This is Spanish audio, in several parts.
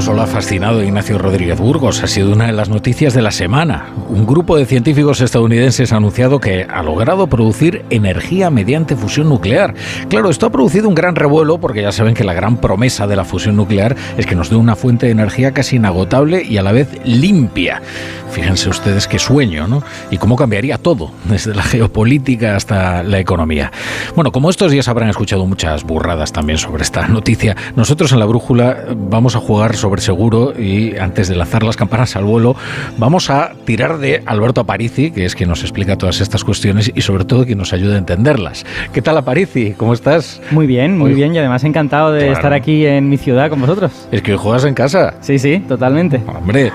no solo ha fascinado a Ignacio Rodríguez Burgos, ha sido una de las noticias de la semana. Un grupo de científicos estadounidenses ha anunciado que ha logrado producir energía mediante fusión nuclear. Claro, esto ha producido un gran revuelo porque ya saben que la gran promesa de la fusión nuclear es que nos dé una fuente de energía casi inagotable y a la vez limpia. Fíjense ustedes qué sueño, ¿no? Y cómo cambiaría todo, desde la geopolítica hasta la economía. Bueno, como estos días habrán escuchado muchas burradas también sobre esta noticia, nosotros en la brújula vamos a jugar sobre seguro y antes de lanzar las campanas al vuelo, vamos a tirar de Alberto Aparici, que es quien nos explica todas estas cuestiones y sobre todo quien nos ayuda a entenderlas. ¿Qué tal Aparici? ¿Cómo estás? Muy bien, muy bien y además encantado de estar aquí en mi ciudad con vosotros. Es que juegas en casa. Sí, sí, totalmente. Hombre.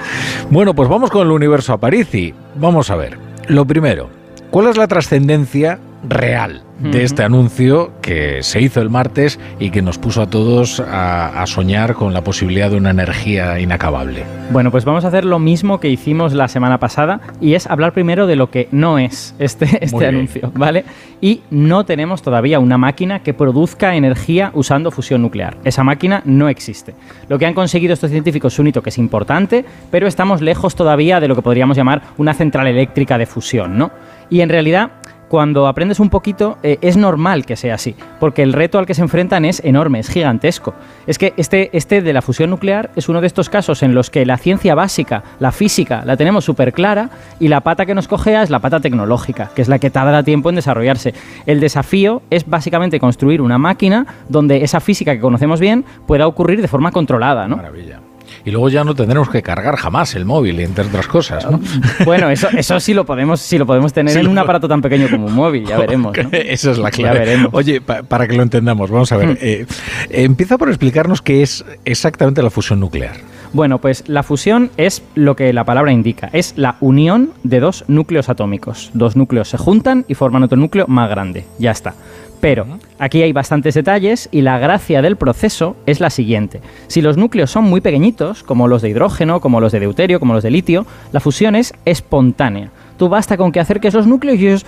Bueno, pues vamos con el universo Aparici. Vamos a ver. Lo primero, ¿cuál es la trascendencia real de este anuncio que se hizo el martes y que nos puso a todos a, soñar con la posibilidad de una energía inacabable. Bueno, pues vamos a hacer lo mismo que hicimos la semana pasada y es hablar primero de lo que no es este, este anuncio, ¿vale? Y no tenemos todavía una máquina que produzca energía usando fusión nuclear. Esa máquina no existe. Lo que han conseguido estos científicos es un hito que es importante, pero estamos lejos todavía de lo que podríamos llamar una central eléctrica de fusión, ¿no? Y en realidad cuando aprendes un poquito, eh, es normal que sea así, porque el reto al que se enfrentan es enorme, es gigantesco. Es que este, este de la fusión nuclear es uno de estos casos en los que la ciencia básica, la física, la tenemos súper clara y la pata que nos cogea es la pata tecnológica, que es la que tarda tiempo en desarrollarse. El desafío es básicamente construir una máquina donde esa física que conocemos bien pueda ocurrir de forma controlada. ¿no? Maravilla y luego ya no tendremos que cargar jamás el móvil, entre otras cosas. ¿no? Bueno, eso, eso sí lo podemos, sí lo podemos tener en un aparato tan pequeño como un móvil, ya veremos. ¿no? Esa es la clave. Ya veremos. Oye, para que lo entendamos, vamos a ver. Hmm. Eh, empieza por explicarnos qué es exactamente la fusión nuclear. Bueno, pues la fusión es lo que la palabra indica, es la unión de dos núcleos atómicos. Dos núcleos se juntan y forman otro núcleo más grande. Ya está. Pero aquí hay bastantes detalles y la gracia del proceso es la siguiente. Si los núcleos son muy pequeñitos, como los de hidrógeno, como los de deuterio, como los de litio, la fusión es espontánea. Tú basta con que acerques los núcleos y ellos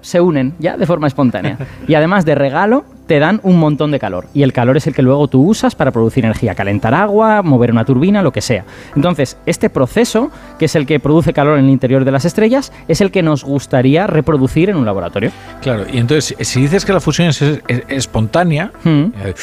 se unen ya de forma espontánea. Y además de regalo, te dan un montón de calor. Y el calor es el que luego tú usas para producir energía, calentar agua, mover una turbina, lo que sea. Entonces, este proceso, que es el que produce calor en el interior de las estrellas, es el que nos gustaría reproducir en un laboratorio. Claro, y entonces, si dices que la fusión es, espontánea, hmm. eh,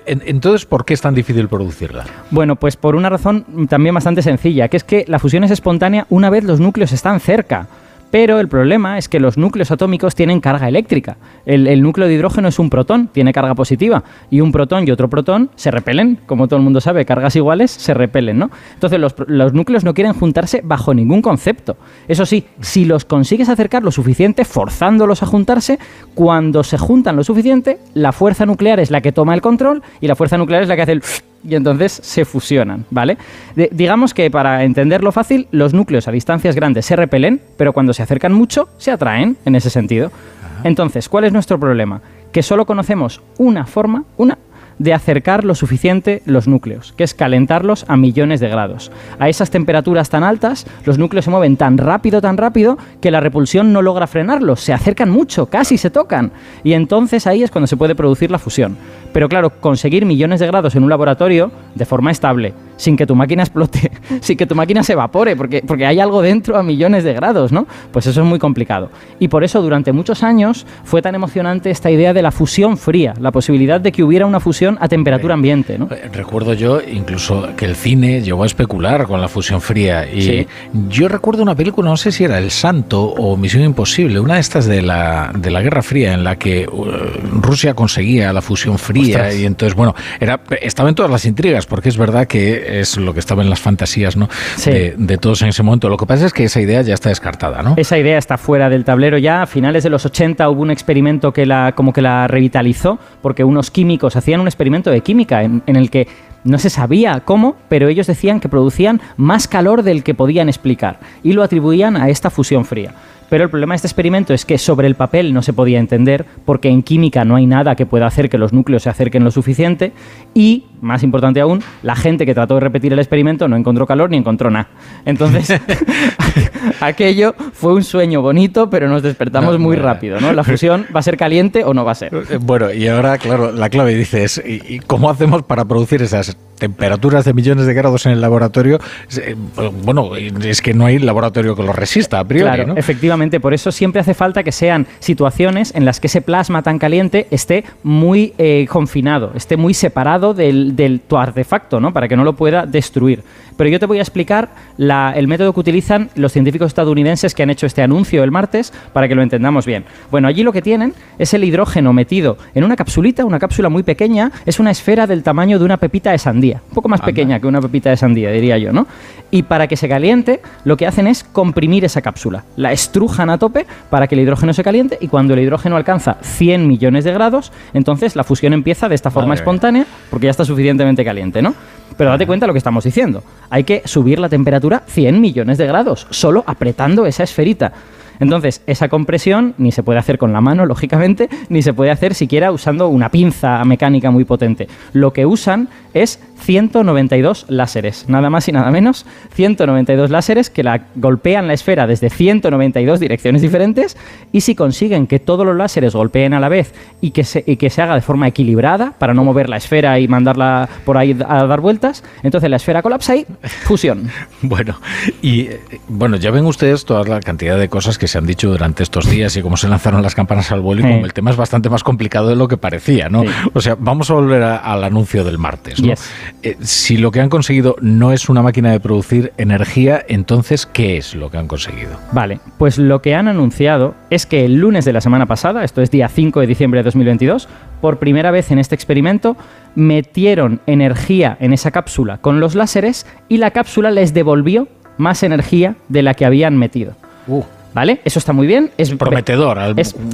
entonces, ¿por qué es tan difícil producirla? Bueno, pues por una razón también bastante sencilla, que es que la fusión es espontánea una vez los núcleos están cerca. Pero el problema es que los núcleos atómicos tienen carga eléctrica. El, núcleo de hidrógeno es un protón, tiene carga positiva. Y un protón y otro protón se repelen. Como todo el mundo sabe, cargas iguales se repelen, ¿no? Entonces los, los núcleos no quieren juntarse bajo ningún concepto. Eso sí, si los consigues acercar lo suficiente, forzándolos a juntarse, cuando se juntan lo suficiente, la fuerza nuclear es la que toma el control y la fuerza nuclear es la que hace el y entonces se fusionan, ¿vale? digamos que para entenderlo fácil, los núcleos a distancias grandes se repelen, pero cuando se acercan mucho, se atraen en ese sentido. Entonces, ¿cuál es nuestro problema? Que solo conocemos una forma, una de acercar lo suficiente los núcleos, que es calentarlos a millones de grados. A esas temperaturas tan altas, los núcleos se mueven tan rápido, tan rápido, que la repulsión no logra frenarlos, se acercan mucho, casi se tocan, y entonces ahí es cuando se puede producir la fusión. Pero claro, conseguir millones de grados en un laboratorio de forma estable, sin que tu máquina explote, sin que tu máquina se evapore, porque, porque hay algo dentro a millones de grados, ¿no? Pues eso es muy complicado. Y por eso durante muchos años fue tan emocionante esta idea de la fusión fría, la posibilidad de que hubiera una fusión a temperatura ambiente, ¿no? Eh, recuerdo yo incluso que el cine llegó a especular con la fusión fría. Y yo recuerdo una película, no sé si era El Santo o Misión Imposible, una de estas de la, de la Guerra Fría, en la que uh, Rusia conseguía la fusión fría y entonces, bueno, era, estaba en todas las intrigas, porque es verdad que es lo que estaba en las fantasías ¿no? De, todos en ese momento. Lo que pasa es que esa idea ya está descartada, ¿no? Esa idea está fuera del tablero ya. A finales de los 80 hubo un experimento que la, como que la revitalizó, porque unos químicos hacían un experimento de química en, en el que no se sabía cómo, pero ellos decían que producían más calor del que podían explicar y lo atribuían a esta fusión fría. Pero el problema de este experimento es que sobre el papel no se podía entender, porque en química no hay nada que pueda hacer que los núcleos se acerquen lo suficiente, y más importante aún, la gente que trató de repetir el experimento no encontró calor ni encontró nada. Entonces, aquello fue un sueño bonito, pero nos despertamos muy rápido, ¿no? La fusión va a ser caliente o no va a ser. Eh, bueno, y ahora, claro, la clave dices, ¿y cómo hacemos para producir esas temperaturas de millones de grados en el laboratorio? Eh, bueno, es que no hay laboratorio que lo resista a priori, claro, efectivamente, por eso siempre hace falta que sean situaciones en las que ese plasma tan caliente esté muy eh, confinado, esté muy separado del, del, tu artefacto, ¿no? Para que no lo pueda destruir. Pero yo te voy a explicar el método que utilizan los científicos estadounidenses que han hecho este anuncio el martes para que lo entendamos bien. Bueno, allí lo que tienen es el hidrógeno metido en una capsulita, una cápsula muy pequeña, es una esfera del tamaño de una pepita de sandía, un poco más pequeña que una pepita de sandía, diría yo, ¿no? Y para que se caliente, lo que hacen es comprimir esa cápsula, la estrujan a tope para que el hidrógeno se caliente y cuando el hidrógeno alcanza 100 millones de grados, entonces la fusión empieza de esta forma espontánea porque ya está suficientemente caliente, ¿no? Pero date cuenta de lo que estamos diciendo. Hay que subir la temperatura 100 millones de grados, solo apretando esa esferita. Entonces, esa compresión ni se puede hacer con la mano, lógicamente, ni se puede hacer siquiera usando una pinza mecánica muy potente. Lo que usan es 192 láseres, nada más y nada menos, 192 láseres que la golpean la esfera desde 192 direcciones diferentes y si consiguen que todos los láseres golpeen a la vez y que se, y que se haga de forma equilibrada para no mover la esfera y mandarla por ahí a dar vueltas, entonces la esfera colapsa y fusión. bueno, y eh, bueno, ya ven ustedes toda la cantidad de cosas que se han dicho durante estos días y cómo se lanzaron las campanas al vuelo y como el tema es bastante más complicado de lo que parecía, ¿no? O sea, vamos a volver al anuncio del martes, ¿no? Eh, si lo que han conseguido no es una máquina de producir energía, entonces, ¿qué es lo que han conseguido? Vale, pues lo que han anunciado es que el lunes de la semana pasada, esto es día 5 de diciembre de 2022, por primera vez en este experimento, metieron energía en esa cápsula con los láseres y la cápsula les devolvió más energía de la que habían metido. Uh. ¿Vale? Eso está muy bien. Es prometedor,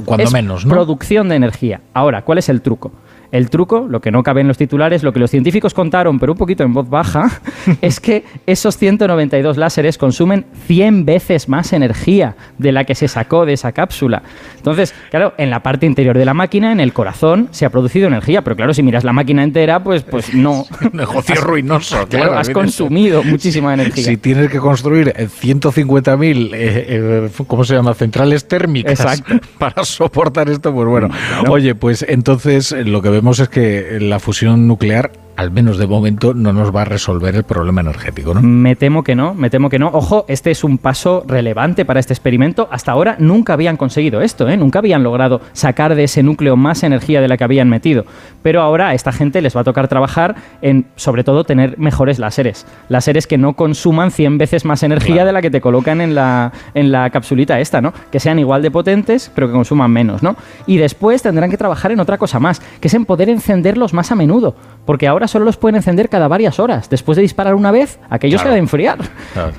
cuando menos, ¿no? Producción de energía. Ahora, ¿cuál es el truco? El truco, lo que no cabe en los titulares, lo que los científicos contaron, pero un poquito en voz baja, es que esos 192 láseres consumen 100 veces más energía de la que se sacó de esa cápsula. Entonces, claro, en la parte interior de la máquina, en el corazón, se ha producido energía, pero claro, si miras la máquina entera, pues, pues no. negocio ruinoso, claro. has consumido muchísima energía. Si tienes que construir 150.000, eh, eh, ¿cómo se llama? Centrales térmicas para soportar esto, pues bueno. Oye, pues entonces lo que vemos es que la fusión nuclear al menos de momento, no nos va a resolver el problema energético, ¿no? Me temo que no, me temo que no. Ojo, este es un paso relevante para este experimento. Hasta ahora nunca habían conseguido esto, ¿eh? Nunca habían logrado sacar de ese núcleo más energía de la que habían metido. Pero ahora a esta gente les va a tocar trabajar en, sobre todo, tener mejores láseres. Láseres que no consuman 100 veces más energía de la que te colocan en la, en la capsulita esta, ¿no? Que sean igual de potentes, pero que consuman menos, ¿no? Y después tendrán que trabajar en otra cosa más, que es en poder encenderlos más a menudo. Porque ahora solo los pueden encender cada varias horas. Después de disparar una vez, aquello se ha de enfriar.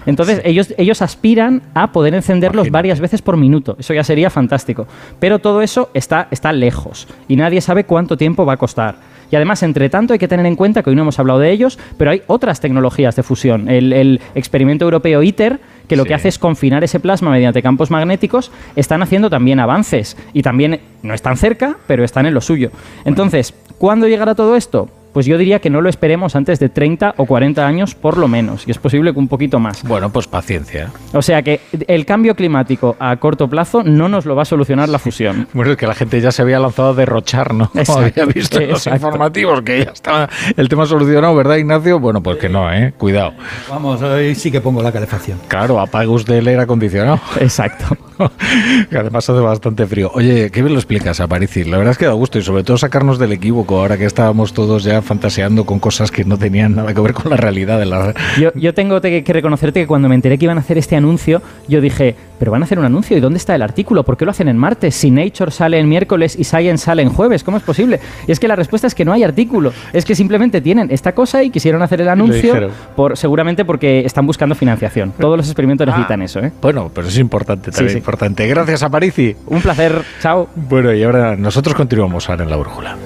Entonces, ellos, ellos aspiran a poder encenderlos varias veces por minuto. Eso ya sería fantástico. Pero todo eso está, está lejos y nadie sabe cuánto tiempo va a costar. Y además, entre tanto, hay que tener en cuenta que hoy no hemos hablado de ellos, pero hay otras tecnologías de fusión. El, experimento europeo ITER, que lo que hace es confinar ese plasma mediante campos magnéticos, están haciendo también avances. Y también no están cerca, pero están en lo suyo. Entonces, ¿cuándo llegará todo esto? Pues yo diría que no lo esperemos antes de 30 o 40 años por lo menos, y es posible que un poquito más. Bueno, pues paciencia. O sea que el cambio climático a corto plazo no nos lo va a solucionar la fusión. Bueno, es que la gente ya se había lanzado a derrochar, ¿no? había visto los informativos que ya estaba el tema solucionado, ¿verdad, Ignacio? Bueno, pues que no, ¿eh? Cuidado. Vamos, hoy sí que pongo la calefacción. Claro, apague usted el aire acondicionado. Exacto. que además hace bastante frío. Oye, ¿qué me lo explicas, Aparici? La verdad es que da gusto y sobre todo sacarnos del equívoco ahora que estábamos todos ya fantaseando con cosas que no tenían nada que ver con la realidad de la... Yo, yo tengo que reconocerte que cuando me enteré que iban a hacer este anuncio, yo dije, pero van a hacer un anuncio, ¿y dónde está el artículo? ¿Por qué lo hacen en martes? Si Nature sale en miércoles y Science sale en jueves, ¿cómo es posible? Y es que la respuesta es que no hay artículo, es que simplemente tienen esta cosa y quisieron hacer el anuncio, por, seguramente porque están buscando financiación. Todos los experimentos ah, necesitan eso, ¿eh? Bueno, pero es importante, también importante. Gracias, Aparici. Un placer, chao. Bueno, y ahora nosotros continuamos ahora en la brújula.